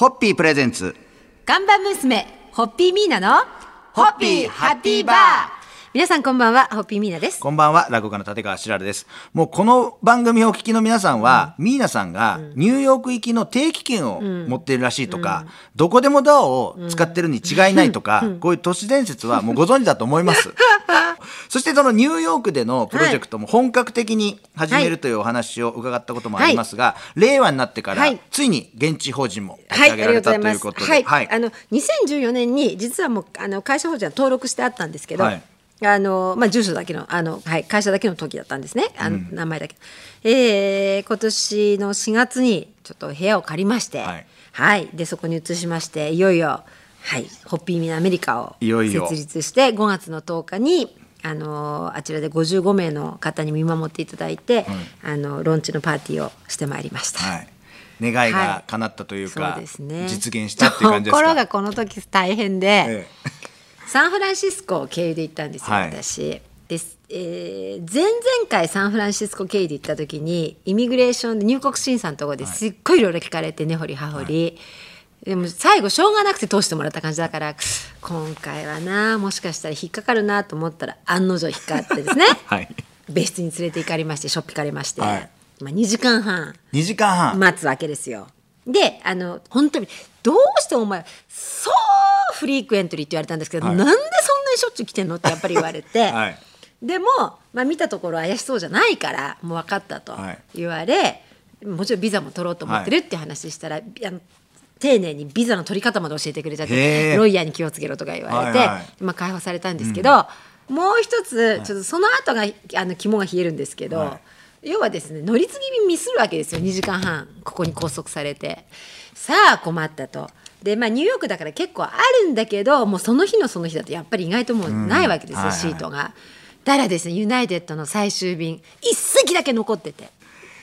ホッピープレゼンツ。看板娘、ホッピーミーナの、ホッピーハッピーバー皆さんこんばんは、ホッピーミーナです。こんばんは、落語家の立川しらるです。もうこの番組をお聞きの皆さんは、ミーナさんがニューヨーク行きの定期券を持っているらしいとか、どこでもドアを使ってるに違いないとか、こういう都市伝説はもうご存知だと思います。そしてそのニューヨークでのプロジェクトも本格的に始めるというお話を伺ったこともありますが、令和になってから、はい。ついに現地法人も立ち上げられたということで、はい、はい。あの2014年に実はもうあの会社法人は登録してあったんですけど、はい。あのまあ住所だけのあのはい会社だけの時だったんですね。あの、名前だけ。えー今年の4月にちょっと部屋を借りまして、はい。はい、でそこに移しましていよいよはいホッピーミナアメリカをいよいよ。設立して5月の10日に。あのあちらで55名の方に見守っていただいて、あのローンチのパーティーをしてまいりました。はい。願いが叶ったというか、そうですね。実現したっていう感じですか？ところがこの時大変で、ええ。サンフランシスコを経由で行ったんですよ、はい。私。です。えー前々回サンフランシスコ経由で行った時にイミグレーションで入国審査のところですっごいいろいろ聞かれて根掘り葉掘り、でも最後しょうがなくて通してもらった感じだから今回はなもしかしたら引っかかるなと思ったら案の定引っかかってですね。はい。別室に連れて行かれましてしょっぴかれまして、はい。まあ、2時間半。2時間半。待つわけですよ。であの本当にどうしてお前そうフリークエントリーって言われたんですけど、はい。なんでそんなにしょっちゅう来てんのってやっぱり言われて、はい。でも、まあ、見たところ怪しそうじゃないからもう分かったとはい。言われ、もちろんビザも取ろうと思ってるって話したら、あの丁寧にビザの取り方まで教えてくれちゃっへてーロイヤーに気をつけろとか言われて、はいはい。まあ、解放されたんですけど、もう一つちょっとその後があの肝が冷えるんですけど、は要はですね乗り継ぎミスるわけですよ2時間半ここに拘束されて。さあ困ったと。でまあ、ニューヨークだから結構あるんだけどもうその日のその日だとやっぱり意外ともうないわけですよ、はいはいシートが。だからですねユナイテッドの最終便一席だけ残ってて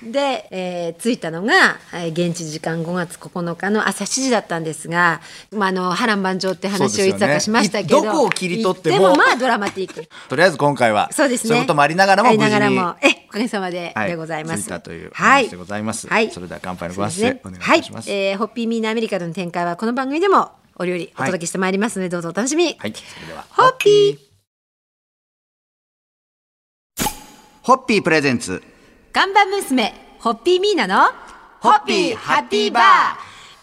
で、えー着いたのが、えー現地時間5月9日の朝7時だったんですが、まあ、あの波乱万丈って話をいつだかしましたけど、ねどこを切り取ってもでもまあドラマティック。とりあえず今回はそうですね。いうこともありながらも無事にがらも、え、おかげさまで、はいでございます。着いたというはい。話でございます。はい。それでは乾杯のご発声お願いします。はい、えーホッピーミーナアメリカでの展開はこの番組でもお料理お届けしてまいりますので、どうぞお楽しみに。はい。それではホッピー。ホッピープレゼンツ看板娘、ホッピーミーナのホッピーハッピーバー。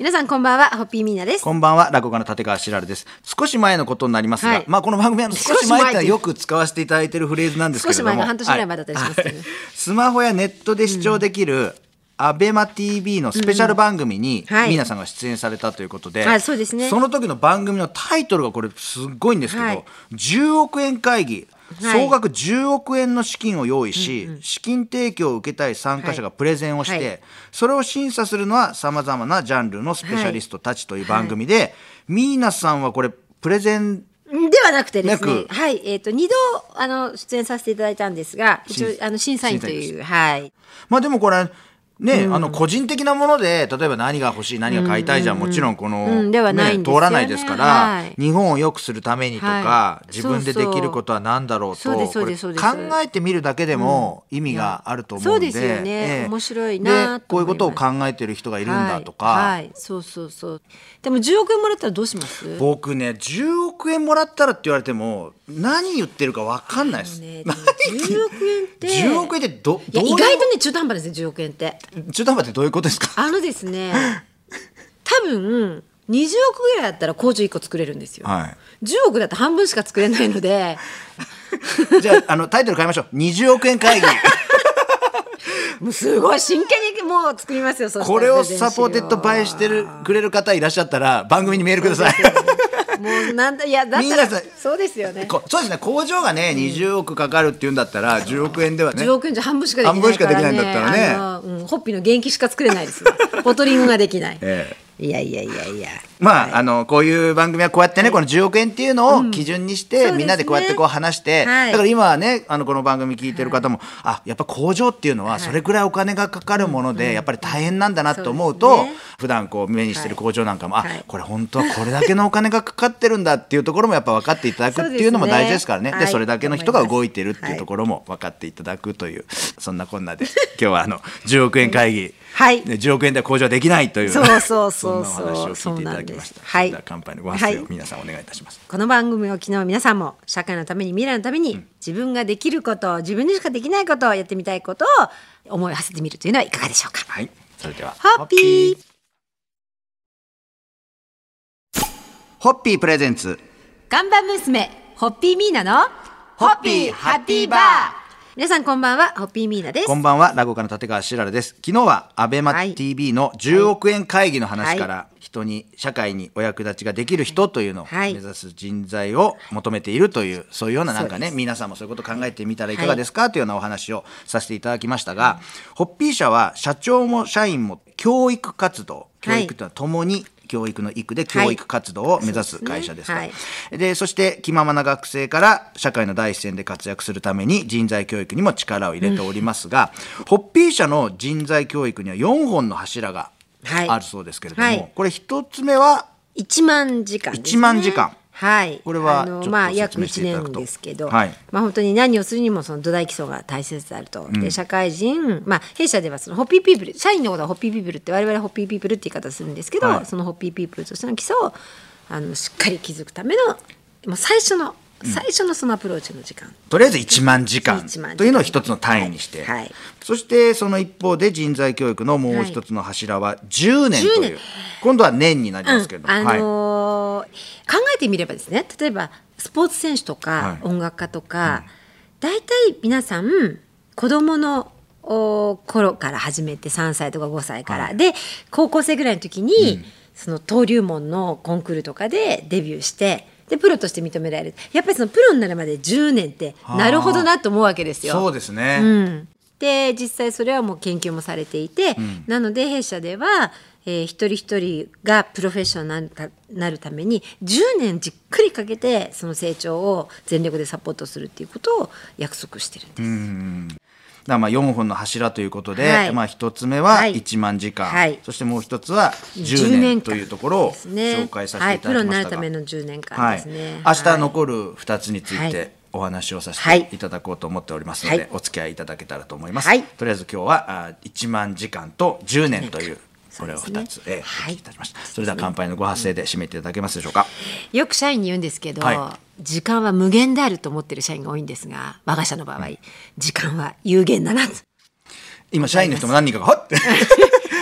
皆さんこんばんは、ホッピーミーナです。こんばんは落語家の立川しらるです。少し前のことになりますが、はい。まあこの番組は少し前前ってのはよく使わせていただいているフレーズなんですけれども。少し前が半年ぐらい前だったりしますけどね。はい。スマホやネットで視聴できる、アベマ t v のスペシャル番組に、はい。皆さんが出演されたということで、あそうですね。その時の番組のタイトルがこれすっごいんですけど、はい。10億円会議はい総額10億円の資金を用意し、資金提供を受けたい参加者がプレゼンをして、はい。それを審査するのはさまざまなジャンルのスペシャリストたちという番組で、ミーナさんはこれプレゼンではなくてですねはい、えっ、と二度あの出演させていただいたんですが、一応審あの審査員というはい。まあでもこれね、あの個人的なもので例えば何が欲しい何が買いたいじゃん、もちろんこの、うんではないんですよね。通らないですから、はい。日本を良くするためにとか、はい。自分でできることは何だろうと考えてみるだけでも意味があると思うんで、そうですよね。ええ。面白いなでこういうことを考えてる人がいるんだとか、はい、はい。そうそうそう。でも10億円もらったらどうします？僕ね10億円もらったらって言われても何言ってるか分かんないです。ね、でも10億円って 10億円ってど意外とね中途半端ですね10億円って中途半端ってどういうことですか？あのですね多分20億ぐらいだったら工場1個作れるんですよ、はい。10億だと半分しか作れないので。じゃああのタイトル変えましょう。20億円会議。もうすごい真剣にもう作りますよこれを supported by してくれる方いらっしゃったら番組にメールください。もうなんだいやだっそうですよね。こそうですね。工場がね20億かかるっていうんだったら10億円ではね。10億円じゃ半分しかできない半分しかできないんだったらねホッピーの元気しか作れないですよ。ボトリングができない、えいやいやいやいや。まあ、あのこういう番組はこうやってね、この10億円っていうのを基準にして、そうですね。みんなでこうやってこう話して、はい。だから今はねあのこの番組聞いてる方も、あやっぱ工場っていうのはそれくらいお金がかかるもので、やっぱり大変なんだなと思うと、そうですね。普段こう目にしてる工場なんかも、はい。あこれ本当はこれだけのお金がかかってるんだっていうところもやっぱ分かっていただくっていうのも大事ですからね。ですねそれだけの人が動いてるっていうところも分かっていただくという、そんなこんなで今日はあの10億円会議はい。ね10億円では向上できないというそうそうそうそう。んなお話を聞いていただきました。そうなんですはい乾杯のご発声はい。を皆さんお願いいたします、この番組を昨日皆さんも社会のために未来のために自分ができること自分にしかできないことをやってみたいことを思いを馳せてみるというのはいかがでしょうか。はい。それではホッピーホッピープレゼンツ看板娘ホッピーミーナのホッピーハッピーバー皆さんこんばんはホッピーミーナです。こんばんは落語家の立川しららです。昨日はアベマはい。TV の10億円会議の話から、人に社会にお役立ちができる人というのをはい。目指す人材を求めているというそういうようななんかね皆さんもそういうこと考えてみたらいかがですか、というようなお話をさせていただきましたが、ホッピー社は社長も社員も教育活動教育とはともに教育の育で教育活動を目指す会社ですはい。でそして気ままな学生から社会の第一線で活躍するために人材教育にも力を入れておりますが、ホッピー社の人材教育には4本の柱がはい。あるそうですけれども、はい。これ一つ目は1万時間ね、1万時間はい。これはあのまあ約説明してい1ただくと。年ですけど、はい。まあ本当に何をするにもその土台基礎が大切であると、で社会人まあ弊社ではそのホッピーピープル社員のことはホッピーピープルって我々はホッピーピープルって言い方するんですけど、はい。そのホッピーピープルとしての基礎をあのしっかり築くためのもう最初の最初のそのアプローチの時間、とりあえず1万時間1万時間。というのを一つの単位にして、はい。はいそしてその一方で人材教育のもう一つの柱は10年と10いう、年。今度は年になりますけれども、あはい。のー考えてみればですね例えばスポーツ選手とか、はい。音楽家とか、大体皆さん子供のお頃から始めて3歳とか5歳から、はい。で高校生ぐらいの時に、その登竜門のコンクールとかでデビューしてでプロとして認められる。やっぱりそのプロになるまで10年ってはあ。なるほどなと思うわけですよ。そうですね、うん、で実際それはもう研究もされていて、なので弊社では、えー一人一人がプロフェッショナルになるたなるために10年じっくりかけてその成長を全力でサポートするっていうことを約束してるんです。だまあ4本の柱ということで、はい。まあ1つ目ははい。1万時間、はい。そしてもう一つは10 10年というところを紹介させていたはい、プロにだきましたが、なるための10年はい間ですね。明日はい。残る2つについはい。てお話をさせはい。ていただこうと思っておりますので、はい。お付き合いいただけたらと思います、はい。とりあえず今日はあ1万時間と10年というこれを2つ、ねえーはいいたしました。それでは乾杯のご発声で締めていただけますでしょうか、よく社員に言うんですけど、は時間は無限であると思ってる社員が多いんですが我が社の場合、時間は有限だなと。今社員の人も何人かがはっ？て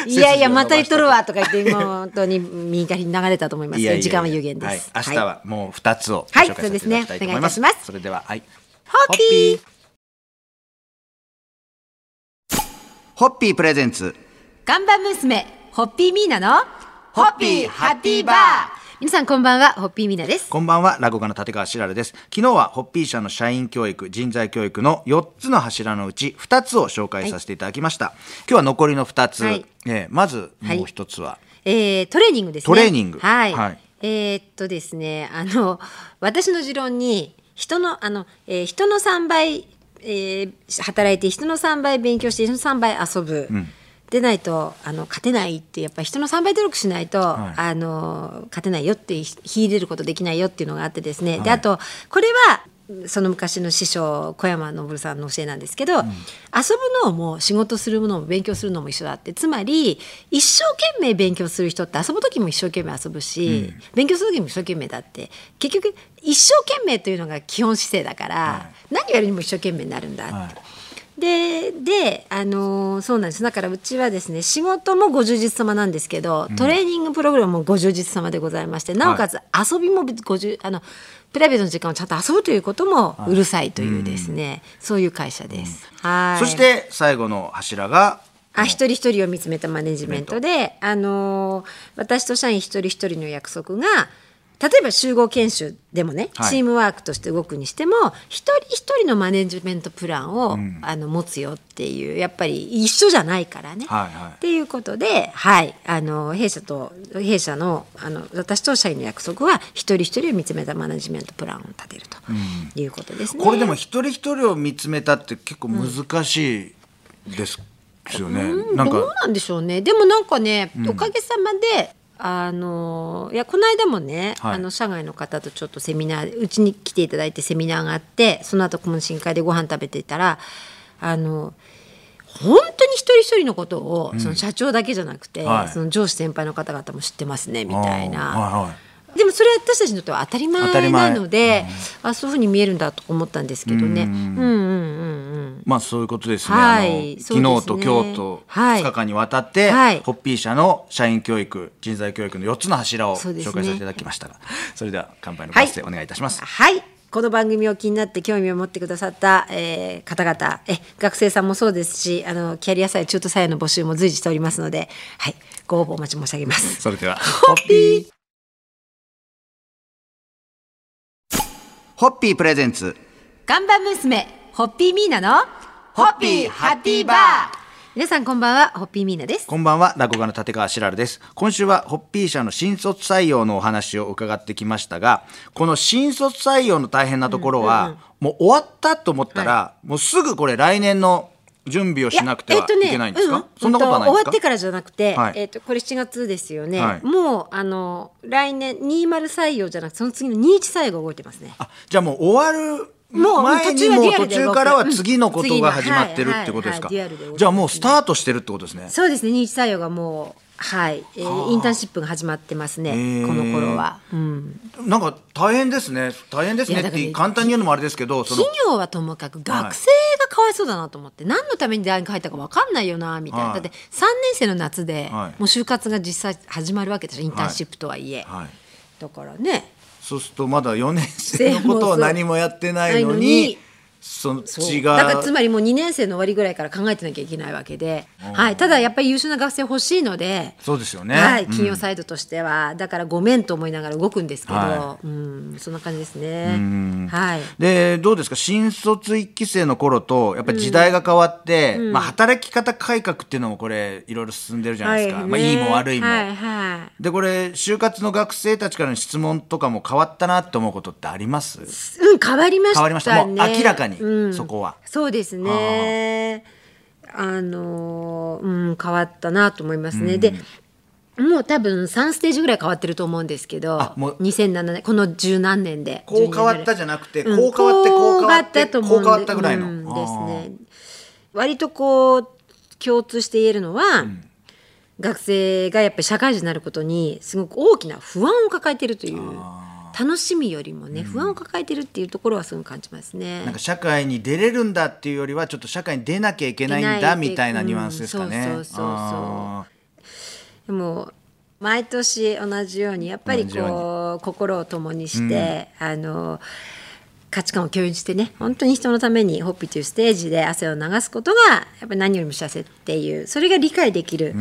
いやいやまた言っとるわとか言って本当に右からに流れたと思いますいや時間は有限です。はい、明日はもう2つをごはい。そうですねお願いいたします。それでは、はい。ホッピー。ホッピー。プレゼンツ。看板娘ホッピーミーナのホッピーハッピーバー皆さんこんばんはホッピーミーナです。こんばんは、落語家の立川しらるです。昨日はホッピー社の社員教育、人材教育の4つの柱のうち2つを紹介させていただきました。今日は残りの2つ。はいえーまずもう1つは、えートレーニングですね。トレーニングはい。はいえーっとですね、あの私の持論に人のあの、えー人の3倍、えー働いて人の3倍勉強して人の3倍遊ぶ。でないとあの勝てないってやっぱり人の3倍努力しないと、はい。あの勝てないよって秀でることできないよっていうのがあってですね、はい。であとこれはその昔の師匠小山昇さんの教えなんですけど、遊ぶのも仕事するのも勉強するのも一緒だって。つまり一生懸命勉強する人って遊ぶ時も一生懸命遊ぶし、勉強する時も一生懸命だって。結局一生懸命というのが基本姿勢だから、何やるにも一生懸命になるんだって。はいでで、あのーそうなんです。だからうちはですね仕事もご充実様なんですけど、トレーニングプログラムもご充実様でございましてなおかつ遊びもごじゅあのプライベートの時間をちゃんと遊ぶということもうるさいというですね、そういう会社です。はい。そして最後の柱が、あ一人一人を見つめたマネジメントで、あのー私と社員一人一人の約束が例えば集合研修でもね、はい。チームワークとして動くにしても一人一人のマネジメントプランを、あの持つよっていうやっぱり一緒じゃないからね。はいはい。っていうことで、はい、あの弊社と弊社のあの私と社員の約束は一人一人を見つめたマネジメントプランを立てるということですね。これでも一人一人を見つめたって結構難しいですよね。なんどうかなんでしょうね。でもなんかね、おかげさまであのいやこの間もね、はい。あの社外の方とちょっとセミナーうちに来ていただいてセミナーがあってその後懇親会でご飯食べていたらあの本当に一人一人のことを、その社長だけじゃなくて、はい。その上司先輩の方々も知ってますねみたいな。はいはい。でもそれは私たちにとっては当たり前なので、あそういうふうに見えるんだと思ったんですけどね。うん。うんうんうん。まあそういうことですね。はい。昨ね。日と今日とはい。2日間にわたって、はい。ホッピー社の社員教育、人材教育の4つの柱を紹介させていただきました。が、それでは乾杯のご発声お願いいたします。はい。この番組を気になって興味を持ってくださった、えー方々え学生さんもそうですしあのキャリア採用中途採用の募集も随時しておりますので、はい、ご応募お待ち申し上げます。それでは、ホッピー。ホッピー。プレゼンツ。看板娘ホッピーミーナのホッピーハッピーバー皆さんこんばんはホッピーミーナです。こんばんは、落語家の立川しらるです。今週はホッピー社の新卒採用のお話を伺ってきましたが、この新卒採用の大変なところは、もう終わったと思ったら、もうすぐこれ来年の準備をしなくてはいけないんですか、うんそんなことはないんですか？終わってからじゃなくて、はいえっ、とこれ7月ですよね。はいもうあの来年20採用じゃなくてその次の21採用が動いてますね。あじゃあもう終わるもう前に途中はも途中からは次のことが始まってるうんってことですか？じゃあもうスタートしてるってことですね。そうですね21採用がもうはい、えーインターンシップが始まってますねこの頃は。うん。なんか大変ですね。大変ですねって簡単に言うのもあれですけど企業はともかく学生がかわいそうだなと思って、何のために大学入ったか分かんないよなみたいな、はい。だって3年生の夏で、はい。もう就活が実際始まるわけでしょインターンシップとはいえ、はい。だからねそうするとまだ4年生のことを 何もやってないのにそっそうちがだからつまりもう2年生の終わりぐらいから考えてなきゃいけないわけで、はい、ただやっぱり優秀な学生欲しいので。そうですよね、はい、うん企業サイドとしては、だからごめんと思いながら動くんですけど、はうん、そんな感じですね。んはい。でどうですか新卒1期生の頃とやっぱり時代が変わって、まあ、働き方改革っていうのもこれいろいろ進んでるじゃないですか、はいまあ、いいも悪いも。はいはい。でこれ就活の学生たちからの質問とかも変わったなって思うことってありますうん、変わりましたね。変わりましたもう明らかにうん。そこは。そうですね。あ。のー、うん、変わったなと思いますね。で。もう多分3ステージぐらい変わってると思うんですけどあもう2007年この十何年で。こう変わったじじゃなくて、うんこう変わってこう変わってと思こう変うんでわったぐらいの、うんですね。割とこう共通して言えるのは、学生がやっぱり社会人になることにすごく大きな不安を抱えているという楽しみよりもね、不安を抱えてるっていうところはすごく感じますね。なんか社会に出れるんだっていうよりはちょっと社会に出なきゃいけないんだみたいなニュアンスですかね。うんそうそうそうそう。あでも毎年同じようにやっぱりこう心を共にして、あの価値観を共有してね本当に人のためにホッピーというステージで汗を流すことがやっぱり何よりも幸せっていうそれが理解できる、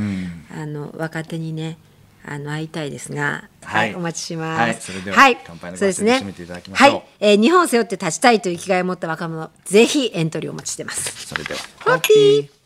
あの若手にねあの会いたいですが、はい。お待ちします。はいそれでは乾杯のごそうですね。発声で締めていただきましょう。はい、えー日本を背負って立ちたいという生きがいを持った若者ぜひエントリーをお待ちしてます。ーそれでは。ホッピー